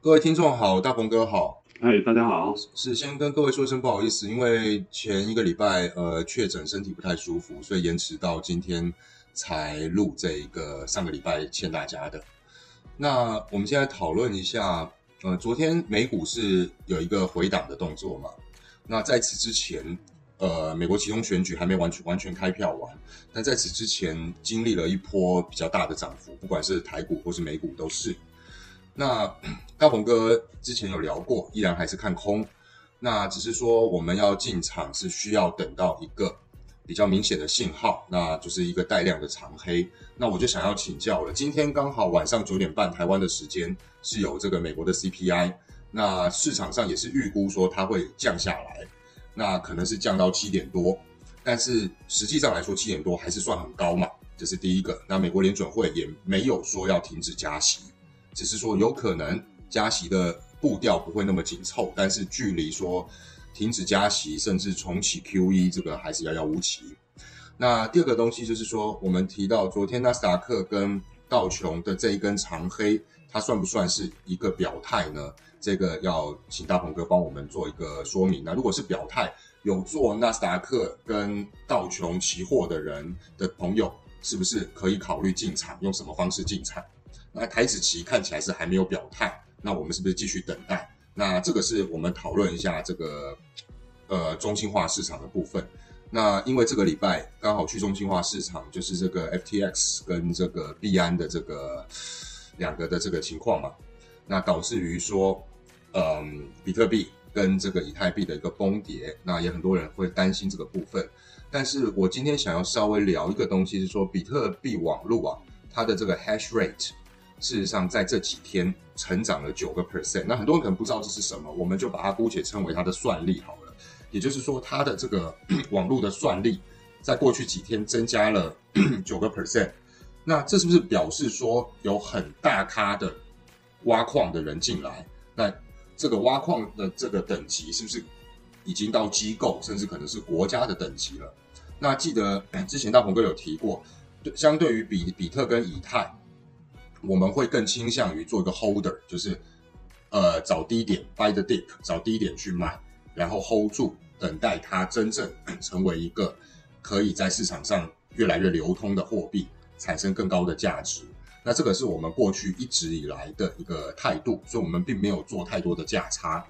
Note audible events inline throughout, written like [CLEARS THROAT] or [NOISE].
各位听众好，大鹏哥好。哎，大家好。是先跟各位说一声不好意思，因为前一个礼拜呃确诊身体不太舒服，所以延迟到今天才录这一个上个礼拜欠大家的。那我们现在讨论一下，呃，昨天美股是有一个回档的动作嘛？那在此之前，呃，美国其中选举还没完全完全开票完，但在此之前经历了一波比较大的涨幅，不管是台股或是美股都是。那大鹏哥之前有聊过，依然还是看空。那只是说我们要进场是需要等到一个比较明显的信号，那就是一个带量的长黑。那我就想要请教了，今天刚好晚上九点半台湾的时间是有这个美国的 CPI，那市场上也是预估说它会降下来，那可能是降到七点多，但是实际上来说七点多还是算很高嘛，这是第一个。那美国联准会也没有说要停止加息。只是说有可能加息的步调不会那么紧凑，但是距离说停止加息甚至重启 QE 这个还是遥遥无期。那第二个东西就是说，我们提到昨天纳斯达克跟道琼的这一根长黑，它算不算是一个表态呢？这个要请大鹏哥帮我们做一个说明。那如果是表态，有做纳斯达克跟道琼期货的人的朋友，是不是可以考虑进场？用什么方式进场？那台子棋看起来是还没有表态，那我们是不是继续等待？那这个是我们讨论一下这个呃中心化市场的部分。那因为这个礼拜刚好去中心化市场，就是这个 FTX 跟这个币安的这个两个的这个情况嘛，那导致于说，嗯，比特币跟这个以太币的一个崩跌，那也很多人会担心这个部分。但是我今天想要稍微聊一个东西，是说比特币网络啊，它的这个 hash rate。事实上，在这几天成长了九个 percent。那很多人可能不知道这是什么，我们就把它姑且称为它的算力好了。也就是说，它的这个 [CLEARS THROAT] 网络的算力，在过去几天增加了 [CLEARS THROAT] 九个 percent。那这是不是表示说有很大咖的挖矿的人进来？那这个挖矿的这个等级是不是已经到机构，甚至可能是国家的等级了？那记得 [CLEARS THROAT] 之前大鹏哥有提过，相对于比比特跟以太。我们会更倾向于做一个 holder，就是呃找低点 buy the dip，找低点去买，然后 hold 住，等待它真正成为一个可以在市场上越来越流通的货币，产生更高的价值。那这个是我们过去一直以来的一个态度，所以我们并没有做太多的价差。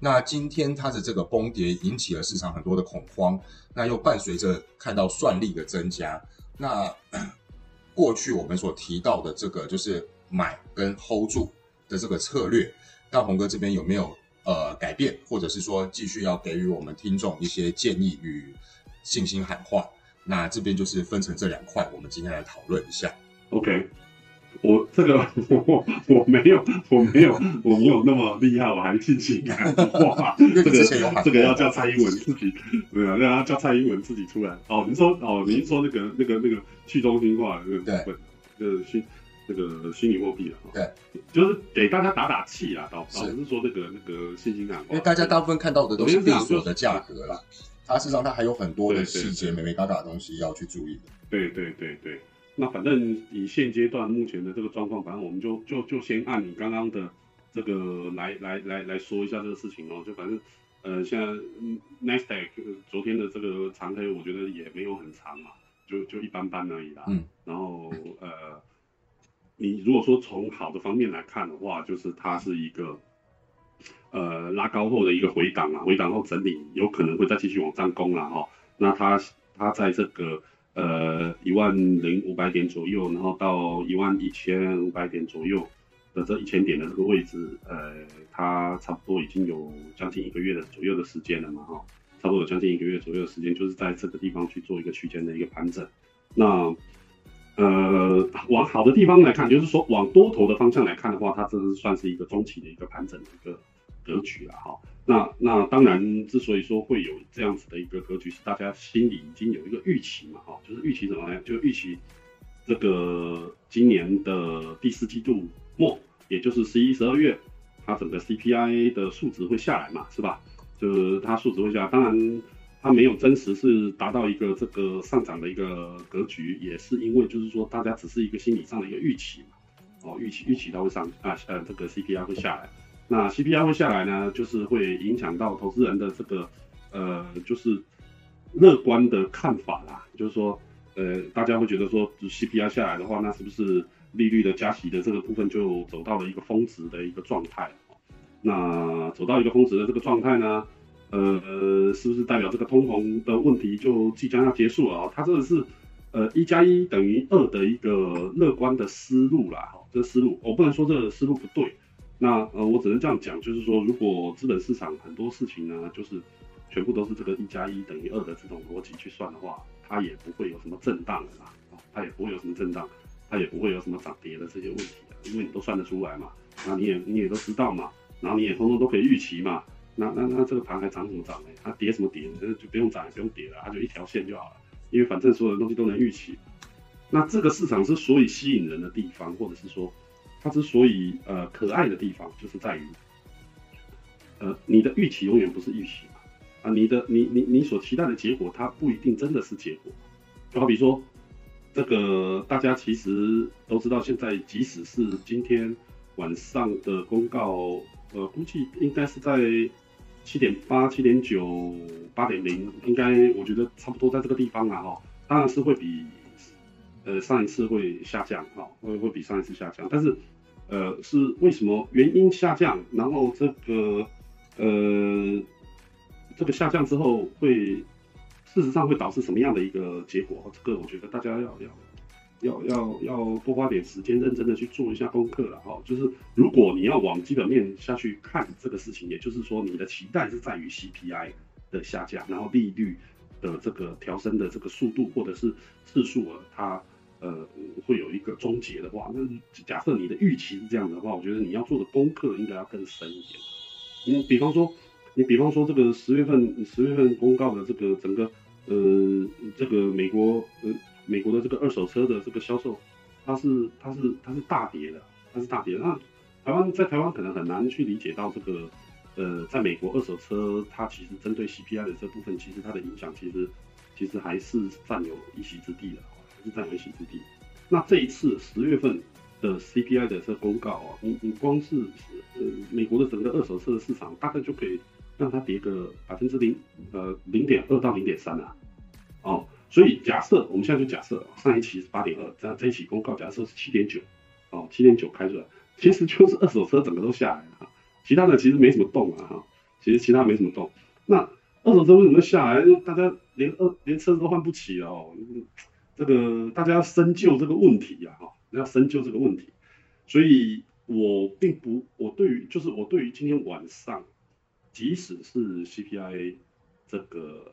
那今天它的这个崩跌引起了市场很多的恐慌，那又伴随着看到算力的增加，那。过去我们所提到的这个就是买跟 hold 住的这个策略，大鹏哥这边有没有呃改变，或者是说继续要给予我们听众一些建议与信心喊话？那这边就是分成这两块，我们今天来讨论一下。OK。我这个我我没有我没有我没有那么厉害，我还信心喊话。[LAUGHS] 这个这个要叫蔡英文自己，对啊，让他叫蔡英文自己出来。哦，你说哦，您说那个那个那个去中心化的部分，就是虚那个虚拟货币了？对，就是给大家打打气啊，倒倒不是说那个那个信心喊话。因为大家大部分看到的都是币所的价格啦，它事实上它还有很多的细节、美美嘎嘎的东西要去注意的。对对对对。那反正以现阶段目前的这个状况，反正我们就就就先按你刚刚的这个来来来来说一下这个事情哦。就反正呃，现在 Nasdaq 昨天的这个长黑，我觉得也没有很长嘛，就就一般般而已啦。嗯。然后呃，你如果说从好的方面来看的话，就是它是一个呃拉高后的一个回档啊，回档后整理，有可能会再继续往上攻了哈。那它它在这个。呃，一万零五百点左右，然后到一万一千五百点左右的这一千点的这个位置，呃，它差不多已经有将近一个月的左右的时间了嘛，哈，差不多有将近一个月左右的时间，就是在这个地方去做一个区间的一个盘整。那，呃，往好的地方来看，就是说往多头的方向来看的话，它这是算是一个中期的一个盘整的一个格局了，哈。那那当然，之所以说会有这样子的一个格局，是大家心里已经有一个预期嘛，哈，就是预期怎么样？就预期这个今年的第四季度末，也就是十一、十二月，它整个 CPI 的数值会下来嘛，是吧？就是它数值会下来，当然它没有真实是达到一个这个上涨的一个格局，也是因为就是说大家只是一个心理上的一个预期嘛，哦，预期预期它会上啊，呃，这个 CPI 会下来。那 CPI 会下来呢，就是会影响到投资人的这个呃，就是乐观的看法啦。就是说，呃，大家会觉得说 CPI 下来的话，那是不是利率的加息的这个部分就走到了一个峰值的一个状态？那走到一个峰值的这个状态呢，呃，是不是代表这个通膨的问题就即将要结束了啊？它这个是呃一加一等于二的一个乐观的思路啦。哈，这个思路我不能说这个思路不对。那呃，我只能这样讲，就是说，如果资本市场很多事情呢，就是全部都是这个一加一等于二的这种逻辑去算的话，它也不会有什么震荡的啦，啊，它也不会有什么震荡，它也不会有什么涨跌的这些问题的，因为你都算得出来嘛，那你也你也都知道嘛，然后你也通通都可以预期嘛，那那那这个盘还涨什么涨呢？它跌什么跌？那就不用涨也不用跌了，它就一条线就好了，因为反正所有的东西都能预期。那这个市场之所以吸引人的地方，或者是说。它之所以呃可爱的地方，就是在于，呃，你的预期永远不是预期嘛，啊，你的你你你所期待的结果，它不一定真的是结果。就好比说，这个大家其实都知道，现在即使是今天晚上的公告，呃，估计应该是在七点八、七点九、八点零，应该我觉得差不多在这个地方啊，哈，当然是会比呃上一次会下降，哈，会会比上一次下降，但是。呃，是为什么原因下降？然后这个呃，这个下降之后会，事实上会导致什么样的一个结果？这个我觉得大家要要要要要多花点时间，认真的去做一下功课了哈。就是如果你要往基本面下去看这个事情，也就是说你的期待是在于 CPI 的下降，然后利率的这个调升的这个速度或者是次数啊，它。呃，会有一个终结的话，那假设你的预期是这样的话，我觉得你要做的功课应该要更深一点。你比方说，你比方说这个十月份十月份公告的这个整个呃这个美国呃美国的这个二手车的这个销售，它是它是它是大跌的，它是大跌。那台湾在台湾可能很难去理解到这个呃，在美国二手车它其实针对 CPI 的这部分，其实它的影响其实其实还是占有一席之地的。是占有一席之地。那这一次十月份的 CPI 的这公告啊，你你光是呃美国的整个二手车的市场，大概就可以让它跌个百分之零呃零点二到零点三啊。哦，所以假设我们现在就假设上一期是八点二，这样这一期公告假设是七点九，哦七点九开出来，其实就是二手车整个都下来了，其他的其实没什么动啊哈，其实其他没什么动。那二手车为什么下来？大家连二连车子都换不起哦。这个大家要深究这个问题呀，哈，要深究这个问题，所以我并不，我对于就是我对于今天晚上，即使是 CPI 这个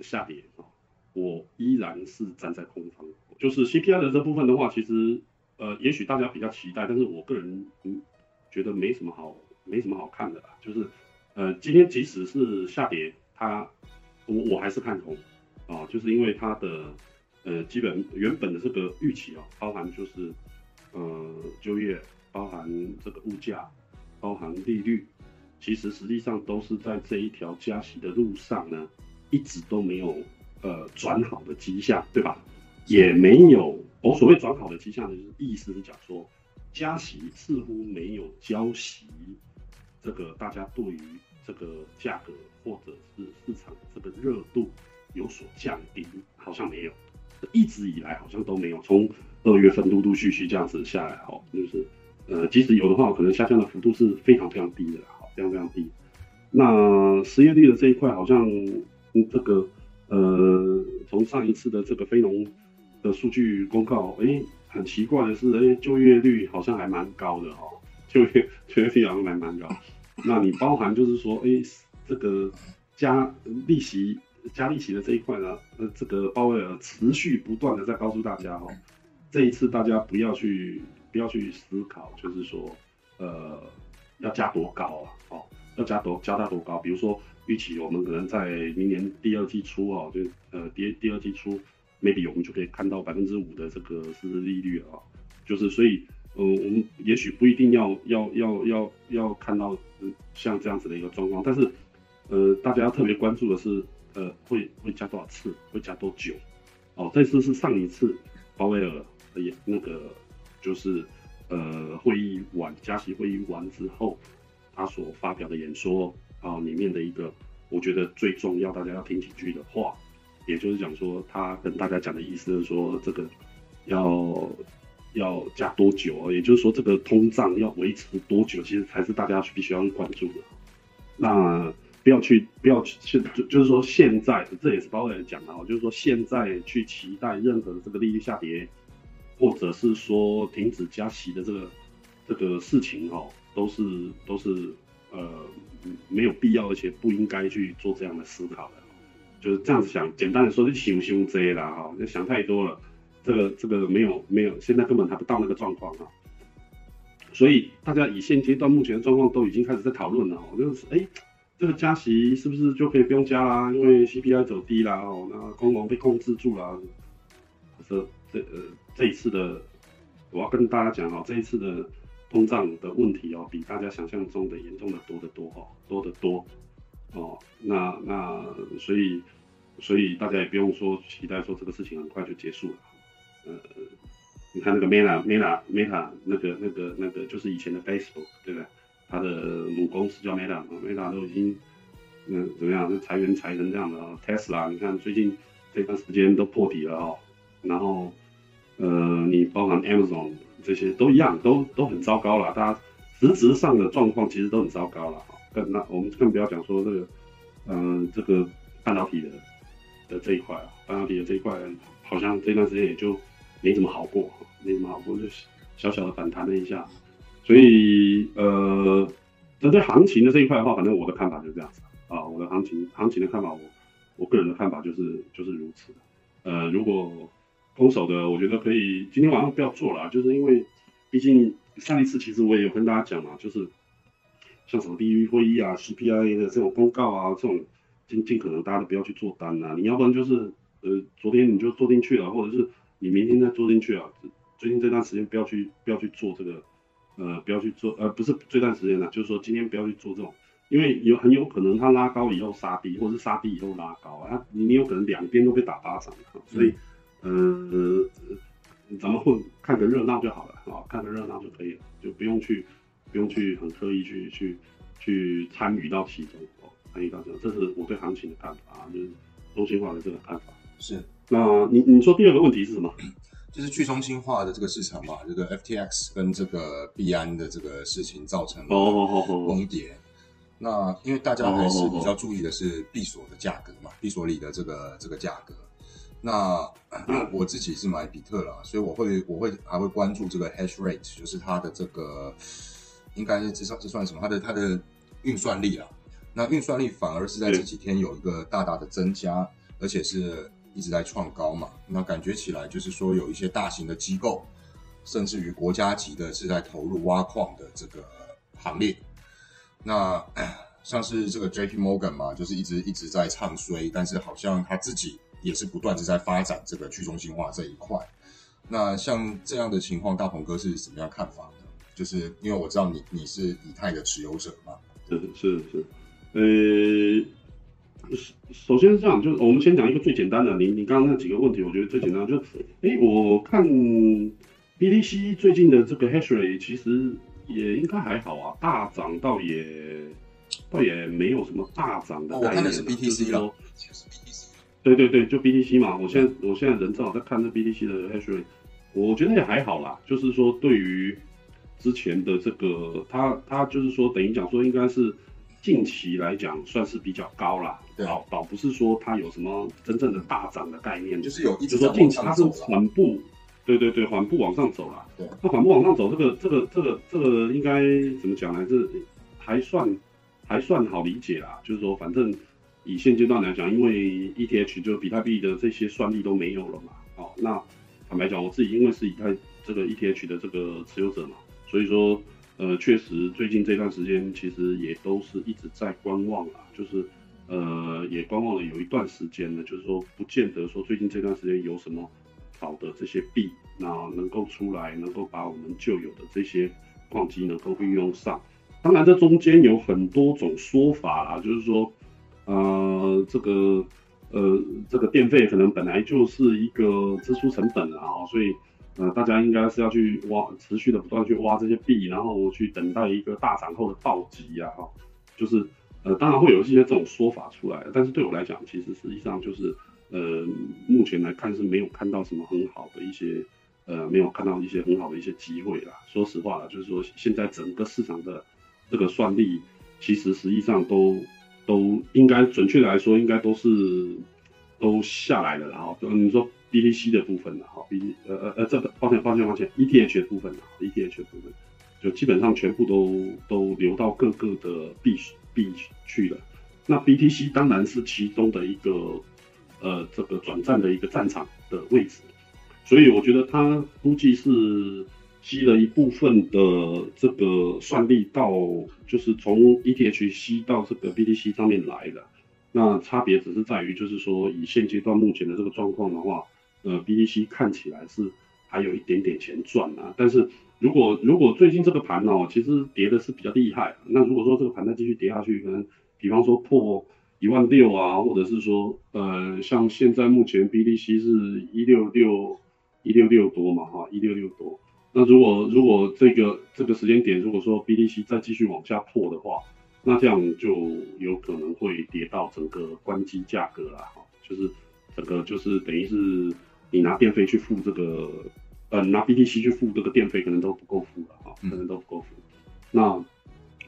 下跌啊，我依然是站在空方。就是 CPI 的这部分的话，其实呃，也许大家比较期待，但是我个人嗯觉得没什么好没什么好看的啦。就是呃，今天即使是下跌，它我我还是看空啊，就是因为它的。呃，基本原本的这个预期啊，包含就是呃就业，包含这个物价，包含利率，其实实际上都是在这一条加息的路上呢，一直都没有呃转好的迹象，对吧？也没有，我所谓转好的迹象呢，就是意思是讲说，加息似乎没有交息，这个大家对于这个价格或者是市场这个热度有所降低，好像没有。一直以来好像都没有，从二月份陆陆续续这样子下来，哈，就是呃，即使有的话，可能下降的幅度是非常非常低的，好，非常非常低。那失业率的这一块，好像这个呃，从上一次的这个非农的数据公告，哎，很奇怪的是，哎，就业率好像还蛮高的，哈，就业就业率好像还蛮高。那你包含就是说，哎，这个加利息。加利息的这一块呢，呃，这个鲍威尔持续不断的在告诉大家哈，这一次大家不要去不要去思考，就是说，呃，要加多高啊，哦，要加多加大多高？比如说预期我们可能在明年第二季初哦，就呃第第二季初，maybe 我们就可以看到百分之五的这个实质利率啊，就是所以，呃，我们也许不一定要要要要要看到像这样子的一个状况，但是，呃，大家要特别关注的是。呃，会会加多少次？会加多久？哦，这次是上一次鲍威尔也那个就是呃会议完加息会议完之后，他所发表的演说啊里面的一个，我觉得最重要大家要听几句的话，也就是讲说他跟大家讲的意思是说这个要要加多久，也就是说这个通胀要维持多久，其实才是大家必须要关注的。那不要去不要去现就就是说现在这也是包伟讲的哦，就是说现在去期待任何的这个利率下跌，或者是说停止加息的这个这个事情哦，都是都是呃没有必要，而且不应该去做这样的思考的。就是这样子想，简单的说就想想这啦哈，就想太多了。这个这个没有没有，现在根本还不到那个状况啊。所以大家以现阶段目前的状况都已经开始在讨论了，就是哎。这个加息是不是就可以不用加啦？因为 CPI 走低啦，哦，那通膨被控制住了。这这呃这一次的，我要跟大家讲哦，这一次的通胀的问题哦，比大家想象中的严重的多得多哦，多得多哦。那那所以所以大家也不用说期待说这个事情很快就结束了。呃，你看那个 Meta Meta Meta 那个那个那个就是以前的 Facebook 对不对？他的母公司叫 Meta，Meta 都已经，嗯，怎么样？就裁员裁成这样的哦。Tesla，你看最近这段时间都破底了哦。然后，呃，你包含 Amazon 这些都一样，都都很糟糕了。大家实质上的状况其实都很糟糕了。更那我们更不要讲说这个，嗯，这个半导体的的这一块啊，半导体的这一块好像这段时间也就没怎么好过，没怎么好过，就小小的反弹了一下。所以，呃，针对行情的这一块的话，反正我的看法就是这样子啊。我的行情，行情的看法，我我个人的看法就是就是如此。呃，如果空手的，我觉得可以今天晚上不要做了，就是因为毕竟上一次其实我也有跟大家讲嘛，就是像什么利率会议啊、CPI 的这种公告啊，这种尽尽可能大家都不要去做单啊。你要不然就是呃，昨天你就做进去了，或者是你明天再做进去啊。最近这段时间不要去不要去做这个。呃，不要去做，呃，不是这段时间了，就是说今天不要去做这种，因为有很有可能它拉高以后杀低，或者是杀低以后拉高啊，你你有可能两边都被打巴掌，所以，呃，咱们混看个热闹就好了啊，看个热闹就可以了，就不用去不用去很刻意去去去参与到其中哦，参与到这，这是我对行情的看法，就是中心化的这个看法。是，那你你说第二个问题是什么？就是去中心化的这个市场嘛，这个 FTX 跟这个币安的这个事情造成了崩跌。那因为大家还是比较注意的是币所的价格嘛，币所里的这个这个价格。那因为 [CLEARS THROAT] 我自己是买比特了，所以我会我会还会关注这个 hash rate，就是它的这个应该这算这算什么？它的它的运算力啊。那运算力反而是在这几天有一个大大的增加，而且是。一直在创高嘛，那感觉起来就是说有一些大型的机构，甚至于国家级的是在投入挖矿的这个行列。那 [CLEARS THROAT] 像是这个 J.P. Morgan 嘛，就是一直一直在唱衰，但是好像他自己也是不断的在发展这个去中心化这一块。那像这样的情况，大鹏哥是什么样看法呢？就是因为我知道你你是以太的持有者嘛，是是是，呃。首首先是这样，就是我们先讲一个最简单的。你你刚刚那几个问题，我觉得最简单就是，哎，我看 BTC 最近的这个 hash rate 其实也应该还好啊，大涨倒也倒也没有什么大涨的。我看的是 BTC 了，对对对，就 BTC 嘛。我现在我现在人正好在看这 BTC 的 hash rate，我觉得也还好啦。就是说对于之前的这个，它它就是说等于讲说应该是。近期来讲算是比较高啦，倒倒不是说它有什么真正的大涨的概念，就是有，就是说近期它是缓步，对对对，缓步往上走了。对，那缓步往上走，这个这个这个这个应该怎么讲呢？这还算还算好理解啦。就是说，反正以现阶段来讲，因为 ETH 就比特币的这些算力都没有了嘛。哦，那坦白讲，我自己因为是以太这个 ETH 的这个持有者嘛，所以说。呃，确实，最近这段时间其实也都是一直在观望啊，就是呃，也观望了有一段时间了，就是说不见得说最近这段时间有什么好的这些币，那能够出来，能够把我们旧有的这些矿机能够运用上。当然，这中间有很多种说法啊，就是说，呃，这个呃，这个电费可能本来就是一个支出成本啊，所以。呃，大家应该是要去挖，持续的不断去挖这些币，然后去等待一个大涨后的暴击呀，哈，就是呃，当然会有一些这种说法出来，但是对我来讲，其实实际上就是呃，目前来看是没有看到什么很好的一些呃，没有看到一些很好的一些机会啦。说实话，就是说现在整个市场的这个算力，其实实际上都都应该准确的来说，应该都是都下来了，然后你说。BTC 的部分呢，哈，B 呃呃呃，这个抱歉抱歉抱歉，ETH 的部分呢，ETH 的部分就基本上全部都都流到各个的币币去了。那 BTC 当然是其中的一个呃这个转战的一个战场的位置，所以我觉得它估计是吸了一部分的这个算力到，就是从 ETH 吸到这个 BTC 上面来的。那差别只是在于，就是说以现阶段目前的这个状况的话。呃，BTC 看起来是还有一点点钱赚啊，但是如果如果最近这个盘哦，其实跌的是比较厉害，那如果说这个盘再继续跌下去，可能比方说破一万六啊，或者是说呃，像现在目前 BTC 是一六六一六六多嘛哈，一六六多，那如果如果这个这个时间点，如果说 BTC 再继续往下破的话，那这样就有可能会跌到整个关机价格了哈，就是整个就是等于是。你拿电费去付这个，呃，拿 BTC 去付这个电费，可能都不够付了啊，可能都不够付。那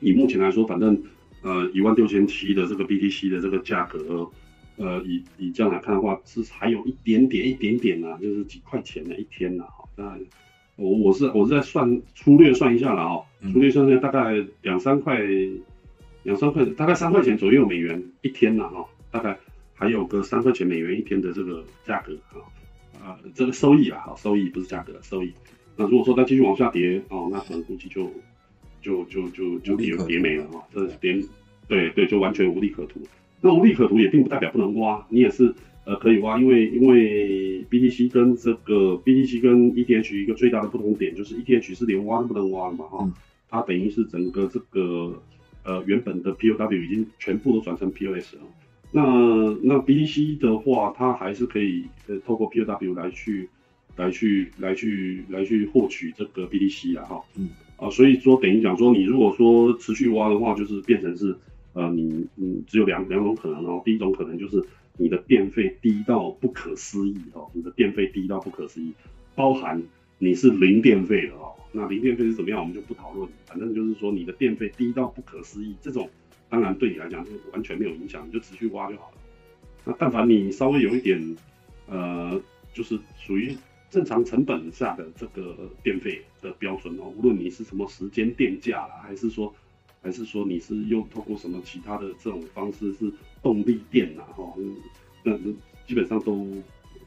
以目前来说，反正呃一万六千七的这个 BTC 的这个价格，呃，以以这样来看的话，是还有一点点一点点啊，就是几块钱的一天呐。那我我是我是在算粗略算一下了啊，粗略算一下大概两三块，两三块，大概三块钱左右美元一天呐哈，大概还有个三块钱美元一天的这个价格啊。啊，这个收益啊，好，收益不是价格，收益。那如果说再继续往下跌哦，那可能估计就就就就就跌跌没了哈，这跌，对对，就完全无利可图。那无利可图也并不代表不能挖，你也是呃可以挖，因为因为 BTC 跟这个 BTC 跟 ETH 一个最大的不同点就是 ETH 是连挖都不能挖的嘛哈，它等于是整个这个呃原本的 POW 已经全部都转成 POS 了。那那 BDC 的话，它还是可以呃透过 POW 来去来去来去来去获取这个 BDC 啊哈，嗯。啊，所以说等于讲说，你如果说持续挖的话，就是变成是呃你你只有两两种可能哦，第一种可能就是你的电费低到不可思议哦，你的电费低到不可思议，包含你是零电费的哦，那零电费是怎么样，我们就不讨论，反正就是说你的电费低到不可思议这种。当然，对你来讲就完全没有影响，你就持续挖就好了。那但凡你稍微有一点，呃，就是属于正常成本下的这个电费的标准哦，无论你是什么时间电价啦，还是说，还是说你是又透过什么其他的这种方式是动力电呐，哈，那基本上都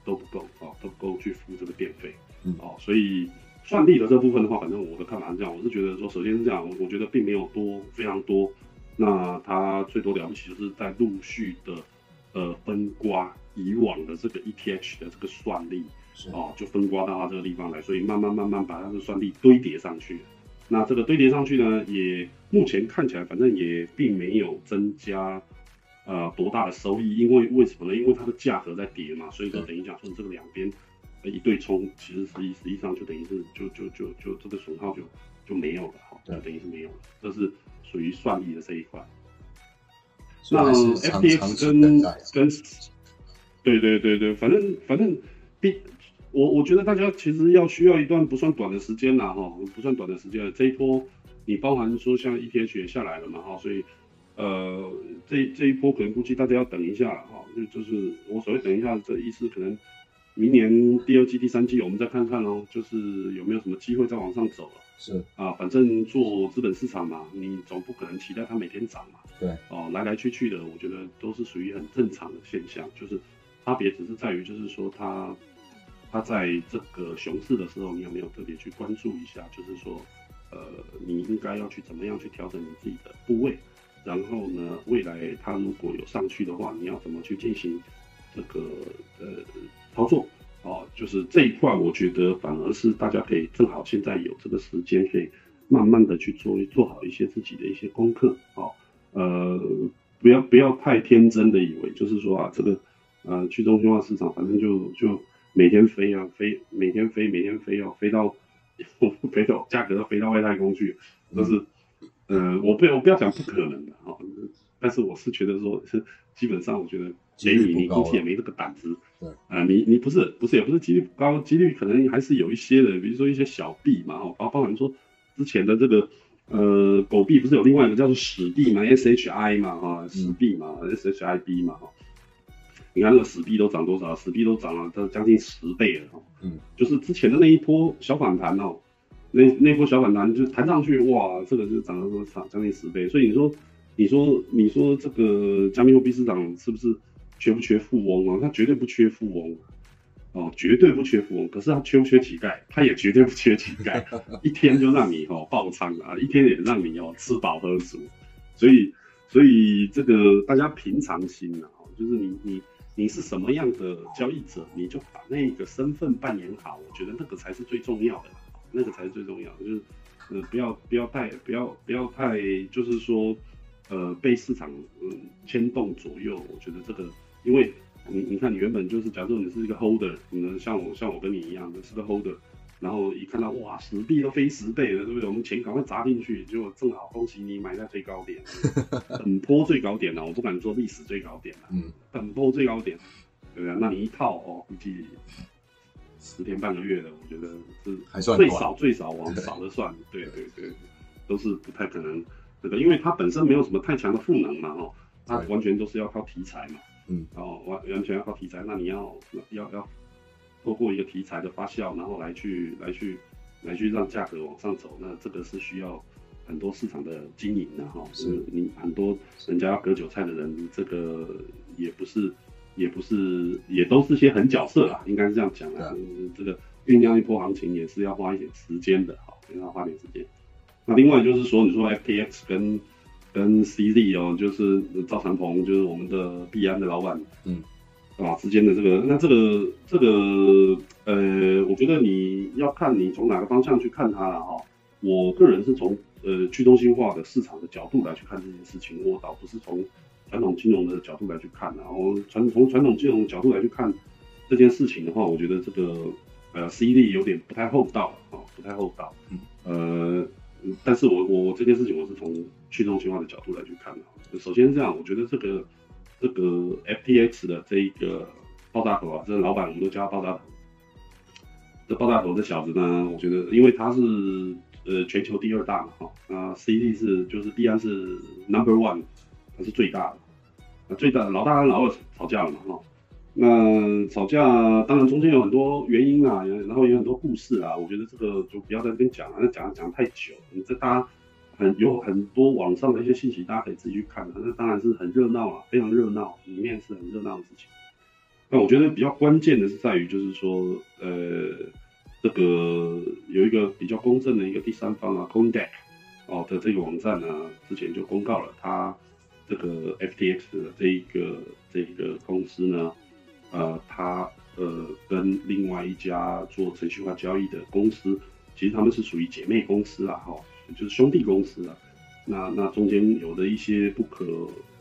都不够啊，都不够去付这个电费，哦，所以算力的这部分的话，反正我的看法是这样，我是觉得说，首先是这样，我觉得并没有多非常多。那它最多了不起就是在陆续的，呃，分瓜以往的这个 ETH 的这个算力，哦，就分刮到它这个地方来，所以慢慢慢慢把它的算力堆叠上去。那这个堆叠上去呢，也目前看起来反正也并没有增加，呃，多大的收益，因为为什么呢？因为它的价格在跌嘛，所以说等于讲说这个两边一对冲，其实实际实际上就等于是就就就就这个损耗就就没有了，哈，就等于是没有了，这是。属于算力的这一块，那 FTX 跟跟，对对对对，反正反正，B，我我觉得大家其实要需要一段不算短的时间啦，哈，不算短的时间，这一波你包含说像 ETH 也下来了嘛，哈，所以呃，这这一波可能估计大家要等一下，哈，就就是我所谓等一下这意思，可能明年第二季、第三季我们再看看哦，就是有没有什么机会再往上走了。是啊，反正做资本市场嘛，你总不可能期待它每天涨嘛。对，哦，来来去去的，我觉得都是属于很正常的现象，就是差别只是在于，就是说它它在这个熊市的时候，你有没有特别去关注一下？就是说，呃，你应该要去怎么样去调整你自己的部位，然后呢，未来它如果有上去的话，你要怎么去进行这个呃操作？哦，就是这一块，我觉得反而是大家可以正好现在有这个时间，可以慢慢的去做做好一些自己的一些功课。哦，呃，不要不要太天真的以为，就是说啊，这个呃去中心化市场，反正就就每天飞啊飞，每天飞，每天飞哦，飞到飞到价格飞到外太空去，就是，呃，我不我不要讲不可能的哈，但是我是觉得说是基本上我觉得，给你你估计也没这个胆子，对，啊，你你不是不是也不是几率不高，几率可能还是有一些的，比如说一些小币嘛，哈，包包含说之前的这个。呃，狗币不是有另外一个叫做史币嘛？S H I 嘛，哈，史币嘛，S H I B 嘛，哈。你看那个史币都涨多少？史币都涨了，都将近十倍了，哈。嗯，就是之前的那一波小反弹哦，那那波小反弹就弹上去，哇，这个就涨了多少？将近十倍。所以你说，你说，你说这个加密货币市场是不是缺不缺富翁啊？它绝对不缺富翁。哦，绝对不缺富翁，可是他缺不缺乞丐？他也绝对不缺乞丐，[LAUGHS] 一天就让你哦爆仓啊，一天也让你哦吃饱喝足，所以所以这个大家平常心啊，就是你你你是什么样的交易者，你就把那个身份扮演好，我觉得那个才是最重要的，那个才是最重要的，就是呃不要不要太不要不要太就是说呃被市场嗯牵动左右，我觉得这个因为。你你看，你原本就是，假如你是一个 holder，你能像我像我跟你一样的是个 holder，然后一看到哇，十币都飞十倍了，对不对？我们钱赶快砸进去，结果正好恭喜你买在最高点，[LAUGHS] 本波最高点了，我不敢说历史最高点了，嗯，本波最高点，对不对？那你一套哦，估计十天半个月的，我觉得是还算最少最少往少的算，对对对，都是不太可能这个，因为它本身没有什么太强的赋能嘛，哦，它完全都是要靠题材嘛。嗯，然后完完全要靠题材，那你要要要透过一个题材的发酵，然后来去来去来去让价格往上走，那这个是需要很多市场的经营的哈。是你很多人家要割韭菜的人，这个也不是也不是也都是些狠角色啊，应该是这样讲啊。这个酝酿一波行情也是要花一点时间的哈，要花点时间。那另外就是说，你说 FTX 跟跟 CZ 哦，就是赵长鹏，就是我们的币安的老板，嗯，啊之间的这个，那这个这个呃，我觉得你要看你从哪个方向去看它了哈。我个人是从呃去中心化的市场的角度来去看这件事情，我倒不是从传统金融的角度来去看然后传从传统金融角度来去看这件事情的话，我觉得这个呃 CZ 有点不太厚道啊，不太厚道。嗯呃，但是我我这件事情我是从去中心化的角度来去看的，首先这样，我觉得这个这个 FTX 的这一个爆炸头啊，这个老板我们都叫他爆炸头。这爆炸头这小子呢，我觉得因为他是呃全球第二大嘛哈，啊 CD 是就是币安是 Number One，他是最大的，那最大老大跟老二吵架了嘛哈，那吵架当然中间有很多原因啊，然后有很多故事啊，我觉得这个就不要在这边讲了，那讲讲太久，你这大家。很有很多网上的一些信息，大家可以自己去看。那当然是很热闹了，非常热闹，里面是很热闹的事情。那我觉得比较关键的是在于，就是说，呃，这个有一个比较公正的一个第三方啊，CoinDeck 哦的这个网站呢，之前就公告了，它这个 FTX 的这一个这一个公司呢，呃，他呃跟另外一家做程序化交易的公司，其实他们是属于姐妹公司啊，哈。就是兄弟公司啊，那那中间有的一些不可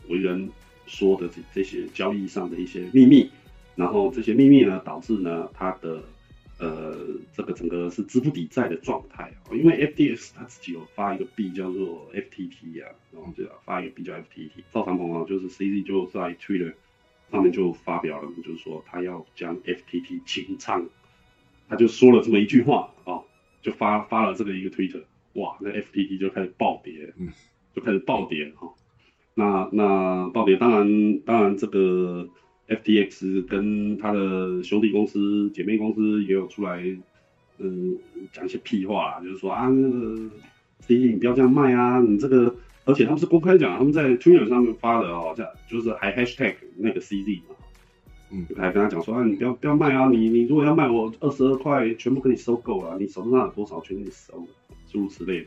为人说的这这些交易上的一些秘密，然后这些秘密呢，导致呢他的呃这个整个是资不抵债的状态啊，因为 FDS 它自己有发一个币叫做 FTT 啊，然后就发一个币叫 FTT，赵长鹏啊，就是 CZ 就在 Twitter 上面就发表了，就是说他要将 FTT 清仓，他就说了这么一句话啊，就发发了这个一个 Twitter。哇，那 FTT 就开始暴跌，嗯，就开始暴跌哈。那那暴跌，当然当然这个 FTX 跟他的兄弟公司、姐妹公司也有出来，嗯，讲一些屁话，就是说啊，那个 C 你不要这样卖啊，你这个，而且他们是公开讲，他们在 Twitter 上面发的哦，这就是还 Hashtag 那个 CZ 嘛，嗯，还跟他讲说啊，你不要不要卖啊，你你如果要卖我二十二块，全部给你收购了，你手上有多少，全给你收了。诸如此类，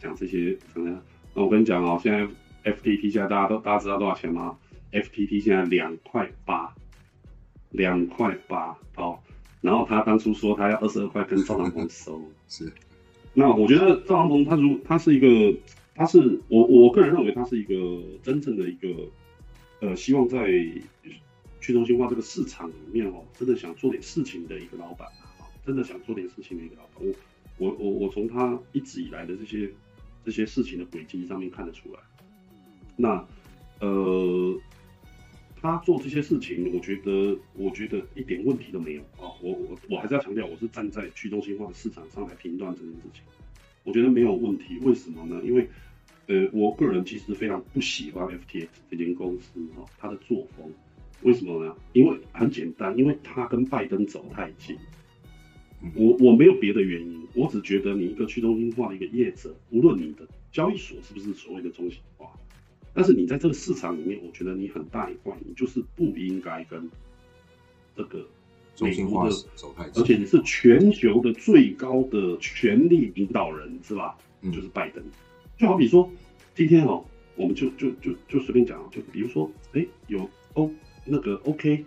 讲这些怎么样？那我跟你讲哦，现在 FTT 现在大家都大家知道多少钱吗？FTT 现在两块八，两块八哦。然后他当初说他要二十二块跟赵长鹏收，[LAUGHS] 是。那我觉得赵长鹏他如他是一个，他是我我个人认为他是一个真正的一个，呃，希望在去中心化这个市场里面哦，真的想做点事情的一个老板啊，真的想做点事情的一个老板。我我我我从他一直以来的这些这些事情的轨迹上面看得出来。那呃，他做这些事情，我觉得我觉得一点问题都没有啊。我我我还是要强调，我是站在去中心化的市场上来评断这件事情，我觉得没有问题。为什么呢？因为呃，我个人其实非常不喜欢 FTX 这间公司哈，它的作风，为什么呢？因为很简单，因为它跟拜登走太近。我我没有别的原因，我只觉得你一个去中心化的一个业者，无论你的交易所是不是所谓的中心化，但是你在这个市场里面，我觉得你很大一块，你就是不应该跟这个中心化走太近，而且你是全球的最高的权力领导人，是吧？嗯就是拜登。就好比说，今天哦，我们就就就就随便讲，就比如说，哎，有 O 那个 OK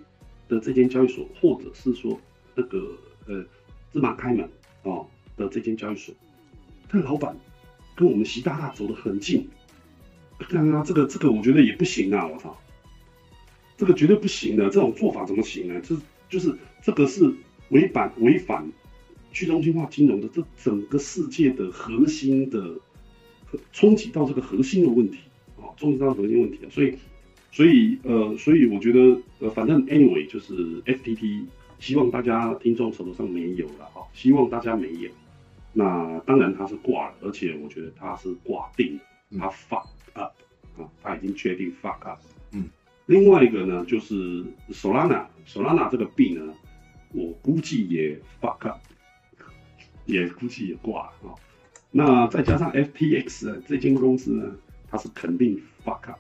的这间交易所，或者是说那个呃芝麻开门哦的这间交易所，他老板跟我们习大大走得很近，看啊，这个这个我觉得也不行啊，我操，这个绝对不行的，这种做法怎么行呢？这就是这个是违反违反去中心化金融的这整个世界的核心的冲击到这个核心的问题啊，冲击到核心问题啊，所以所以呃，所以我觉得呃，反正 anyway 就是 FTT，希望大家听众手头上没有了哈，希望大家没有。那当然它是挂了，而且我觉得它是挂定了，它 fuck up 啊，它已经确定 fuck up。嗯，另外一个呢，就是 Solana，Solana 这个币呢，我估计也 fuck up，也估计也挂了啊。那再加上 FTX 这间公司呢，它是肯定 fuck up，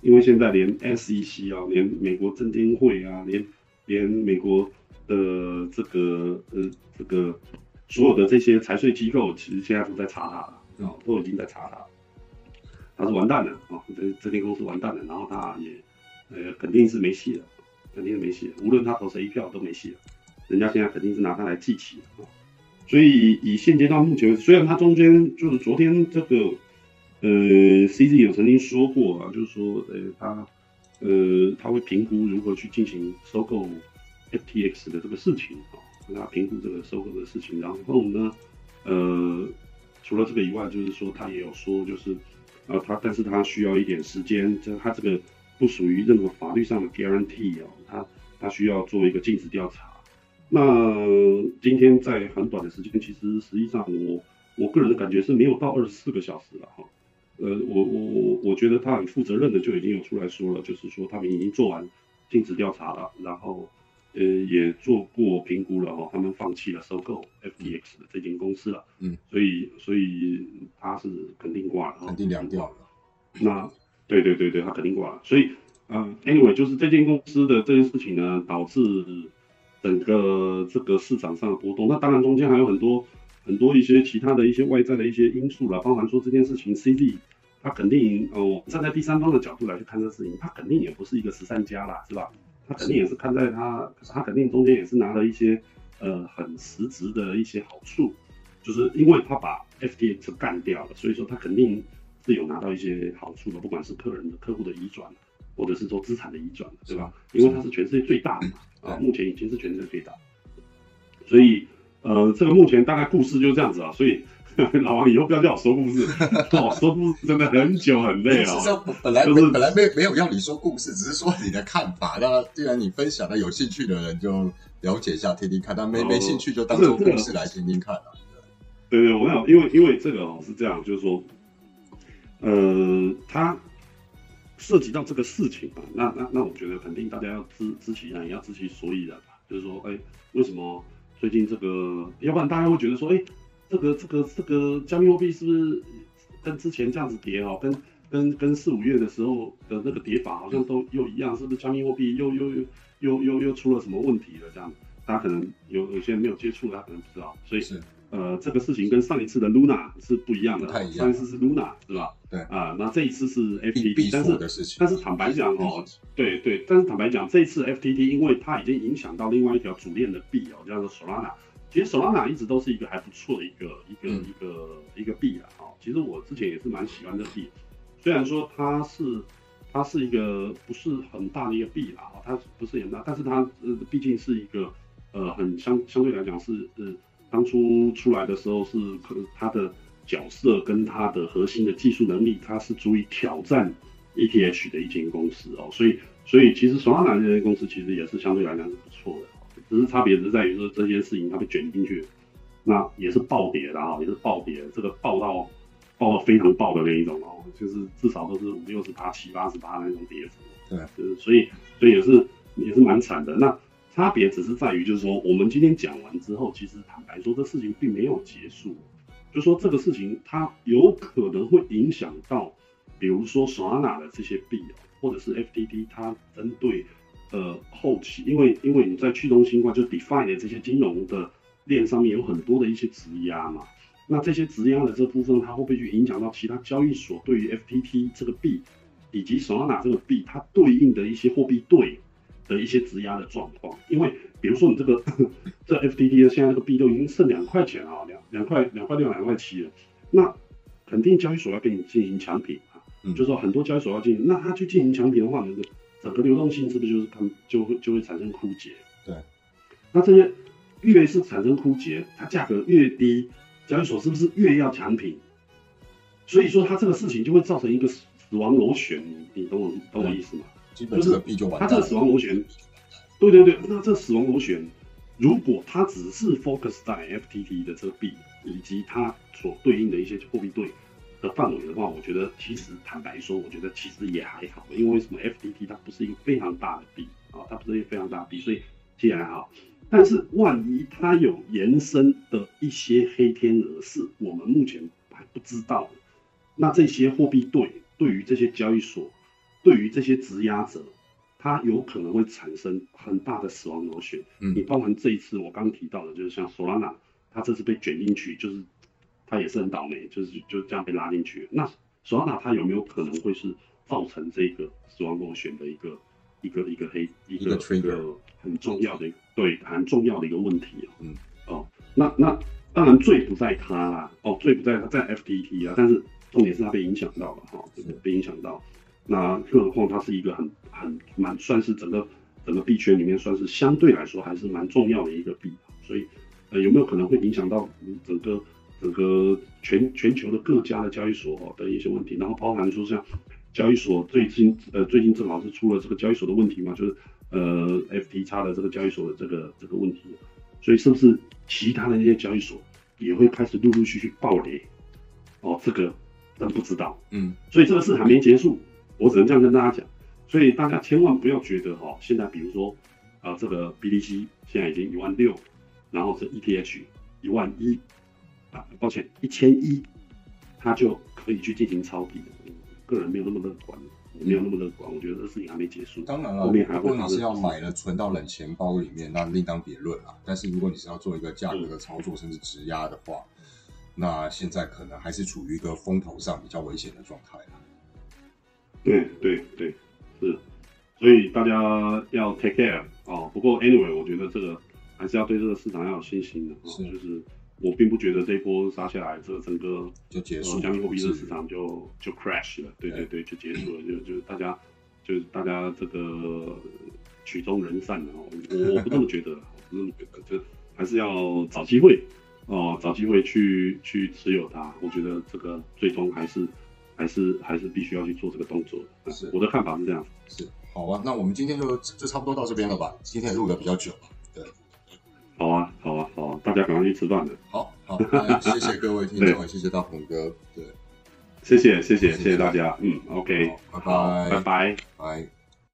因为现在连 SEC 啊，连美国证监会啊，连连美国的这个呃这个所有的这些财税机构，其实现在都在查它了啊，都已经在查它，它是完蛋了啊，这这间公司完蛋了，然后它也呃肯定是没戏了，肯定是没戏了，无论他投谁一票都没戏了，人家现在肯定是拿它来祭旗啊。所以以现阶段目前，虽然它中间就是昨天这个呃 CZ 有曾经说过啊，就是说呃他呃他会评估如何去进行收购 FTX 的这个事情啊，让他评估这个收购的事情。然后呢，呃除了这个以外，就是说他也有说就是呃他但是他需要一点时间，这他这个不属于任何法律上的 guarantee 哦，他他需要做一个尽职调查。那今天在很短的时间，其实实际上我我个人的感觉是没有到二十四个小时了哈。呃，我我我我觉得他很负责任的就已经有出来说了，就是说他们已经做完尽职调查了，然后呃也做过评估了哈，他们放弃了收购 FDX 的这间公司了。嗯，所以所以他是肯定挂了，肯定凉掉了。那对对对对，他肯定挂了。所以呃，anyway，就是这间公司的这件事情呢，导致。整个这个市场上的波动，那当然中间还有很多很多一些其他的一些外在的一些因素了，包含说这件事情 CD，它肯定哦站在第三方的角度来去看这事情，它肯定也不是一个十三家啦，是吧？他肯定也是看在他他肯定中间也是拿了一些呃很实质的一些好处，就是因为他把 FTX 干掉了，所以说他肯定是有拿到一些好处的，不管是客人的客户的移转，或者是说资产的移转，对吧？因为它是全世界最大的嘛。啊，目前已经是全世界最大，所以呃，这个目前大概故事就这样子啊。所以 [LAUGHS] 老王以后不要叫我说故事，哦，说故事真的很久很累啊。[LAUGHS] 本来就是本来没没有要你说故事，只是说你的看法。那既然你分享了，有兴趣的人就了解一下，听听看；但没没兴趣就当做故事来听听看啊。对对，我想，因为因为这个哦是这样，就是说，呃，他。涉及到这个事情吧，那那那我觉得肯定大家要知知其然，也要知其所以然吧。就是说，哎，为什么最近这个？要不然大家会觉得说，哎，这个这个这个加密货币是不是跟之前这样子跌哦，跟跟跟四五月的时候的那个跌法好像都又一样，是不是加密货币又又又又又又出了什么问题了？这样，大家可能有有些人没有接触，他可能不知道，所以是。呃，这个事情跟上一次的 Luna 是不一样的，太一样。上一次是 Luna 是吧？对啊，那这一次是 FTT，但是但是坦白讲哦，对对，但是坦白讲，这一次 FTT 因为它已经影响到另外一条主链的币哦，叫做 Solana。其实 Solana 一直都是一个还不错的一个一个一个一个币啊。哦，其实我之前也是蛮喜欢这币，虽然说它是它是一个不是很大的一个币啦，它不是很大，但是它呃毕竟是一个呃很相相对来讲是呃当初出来的时候是可能它的角色跟它的核心的技术能力，它是足以挑战 ETH 的一间公司哦，所以所以其实索拉纳这间公司其实也是相对来讲是不错的，只是差别只是在于说这件事情它被卷进去，那也是暴跌的哈，也是暴跌，这个暴到。爆到非常爆的那一种哦，就是至少都是五六十八、七八十八那种跌幅。对，就是所以所以也是也是蛮惨的。那差别只是在于，就是说我们今天讲完之后，其实坦白说，这事情并没有结束。就说这个事情它有可能会影响到，比如说 Solana 的这些币啊，或者是 FTT 它针对呃后期，因为因为你在去中心化就 Define 的这些金融的链上面有很多的一些质押嘛。那这些质押的这部分，它会不会去影响到其他交易所对于 FTT 这个币以及 Solana 这个币它对应的一些货币对的一些质押的状况？因为比如说你这个这 FDD 的现在这个币都已经剩两块钱啊，两两块两块六两块七了，那肯定交易所要给你进行强平啊，就是说很多交易所要进行，那它去进行强平的话，那个整个流动性是不是就是它就会就会产生枯竭？对，那这些越是产生枯竭，它价格越低。交易所是不是越要强平？所以说它这个事情就会造成一个死亡螺旋，你懂我懂我意思吗？就是币就完它这个死亡螺旋，对对对，那这死亡螺旋，如果它只是 focus 在 FTT 的这个币以及它所对应的一些货币对的范围的话，我觉得其实坦白说，我觉得其实也还好，因为什么 FTT 它不是一个非常大的币啊？它不是一个非常大的币，所以其实还好。但是万一它有延伸的一些黑天鹅，是我们目前还不知道的，那这些货币对对于这些交易所，对于这些质押者，他有可能会产生很大的死亡螺旋。嗯，你包含这一次我刚提到的，就是像 Solana，它这次被卷进去，就是他也是很倒霉，就是就这样被拉进去。那 Solana 它有没有可能会是造成这个死亡螺旋的一个？一个一个黑一个一个很重要的对很重要的一个问题嗯哦那那当然罪不在他啦哦罪不在他在 FTT 啊但是重点是他被影响到了哈被影响到那更何况它是一个很很蛮算是整个整个币圈里面算是相对来说还是蛮重要的一个币所以呃有没有可能会影响到整个整个全全球的各家的交易所的一些问题然后包含说像。交易所最近呃最近正好是出了这个交易所的问题嘛，就是呃 FTX 的这个交易所的这个这个问题，所以是不是其他的那些交易所也会开始陆陆续续爆雷？哦，这个真不知道。嗯，所以这个事还没结束，我只能这样跟大家讲。所以大家千万不要觉得哈，现在比如说啊这个 BDC 现在已经一万六，然后是 ETH 一万一啊，抱歉一千一，它就可以去进行抄底。个人没有那么乐观，没有那么乐观。我觉得这事情还没结束。当然了，如果你是要买了存到冷钱包里面，那另当别论啊。但是如果你是要做一个价格的操作，甚至质押的话，那现在可能还是处于一个风头上比较危险的状态啊。对对对，是。所以大家要 take care 哦。不过 anyway，我觉得这个还是要对这个市场要有信心的。是，就是。我并不觉得这一波杀下来，这个整个就结束，加密货币的市场就就 crash 了。对对对，就结束了，就就大家就是大家这个曲终人散了。我 [LAUGHS] 我不这么觉得，不这么觉得，就还是要找机会哦，找机会去去持有它。我觉得这个最终还是还是还是必须要去做这个动作的。是，我的看法是这样。是，好啊，那我们今天就就差不多到这边了吧？今天录的比较久。对。好啊，好啊，好，大家赶快去吃饭了。好好，谢谢各位听众，[LAUGHS] 谢谢大鹏哥，对，谢谢，谢谢，谢谢大家，嗯，OK，拜拜，拜拜，拜。